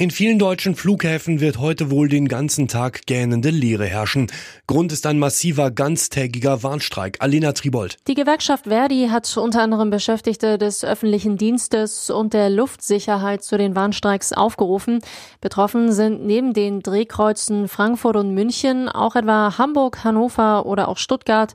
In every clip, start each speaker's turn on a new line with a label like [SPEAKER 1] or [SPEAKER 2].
[SPEAKER 1] In vielen deutschen Flughäfen wird heute wohl den ganzen Tag gähnende Leere herrschen. Grund ist ein massiver ganztägiger Warnstreik. Alena Tribold.
[SPEAKER 2] Die Gewerkschaft Verdi hat unter anderem Beschäftigte des öffentlichen Dienstes und der Luftsicherheit zu den Warnstreiks aufgerufen. Betroffen sind neben den Drehkreuzen Frankfurt und München auch etwa Hamburg, Hannover oder auch Stuttgart.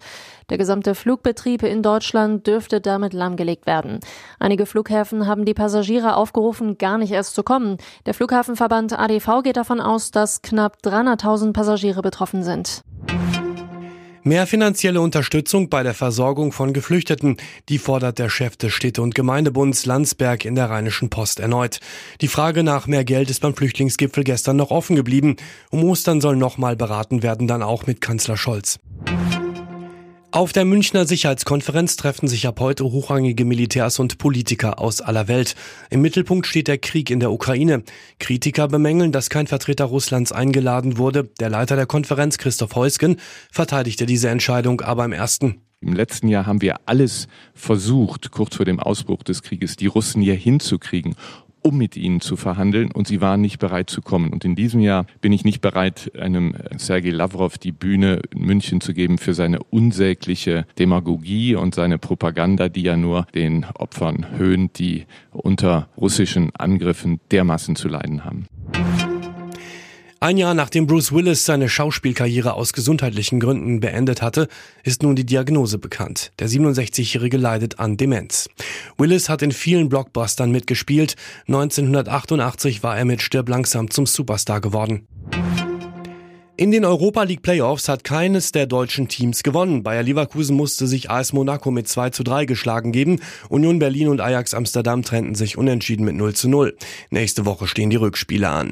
[SPEAKER 2] Der gesamte Flugbetrieb in Deutschland dürfte damit lahmgelegt werden. Einige Flughäfen haben die Passagiere aufgerufen, gar nicht erst zu kommen. Der Flughafenverband ADV geht davon aus, dass knapp 300.000 Passagiere betroffen sind.
[SPEAKER 1] Mehr finanzielle Unterstützung bei der Versorgung von Geflüchteten, die fordert der Chef des Städte- und Gemeindebunds Landsberg in der Rheinischen Post erneut. Die Frage nach mehr Geld ist beim Flüchtlingsgipfel gestern noch offen geblieben. Um Ostern soll nochmal beraten werden, dann auch mit Kanzler Scholz. Auf der Münchner Sicherheitskonferenz treffen sich ab heute hochrangige Militärs und Politiker aus aller Welt. Im Mittelpunkt steht der Krieg in der Ukraine. Kritiker bemängeln, dass kein Vertreter Russlands eingeladen wurde. Der Leiter der Konferenz, Christoph Heusgen, verteidigte diese Entscheidung aber im ersten.
[SPEAKER 3] Im letzten Jahr haben wir alles versucht, kurz vor dem Ausbruch des Krieges, die Russen hier hinzukriegen um mit ihnen zu verhandeln und sie waren nicht bereit zu kommen. Und in diesem Jahr bin ich nicht bereit, einem Sergei Lavrov die Bühne in München zu geben für seine unsägliche Demagogie und seine Propaganda, die ja nur den Opfern höhnt, die unter russischen Angriffen dermaßen zu leiden haben.
[SPEAKER 1] Ein Jahr nachdem Bruce Willis seine Schauspielkarriere aus gesundheitlichen Gründen beendet hatte, ist nun die Diagnose bekannt. Der 67-Jährige leidet an Demenz. Willis hat in vielen Blockbustern mitgespielt. 1988 war er mit Stirb langsam zum Superstar geworden. In den Europa League Playoffs hat keines der deutschen Teams gewonnen. Bayer Leverkusen musste sich AS Monaco mit 2 zu 3 geschlagen geben. Union Berlin und Ajax Amsterdam trennten sich unentschieden mit 0 zu 0. Nächste Woche stehen die Rückspiele an.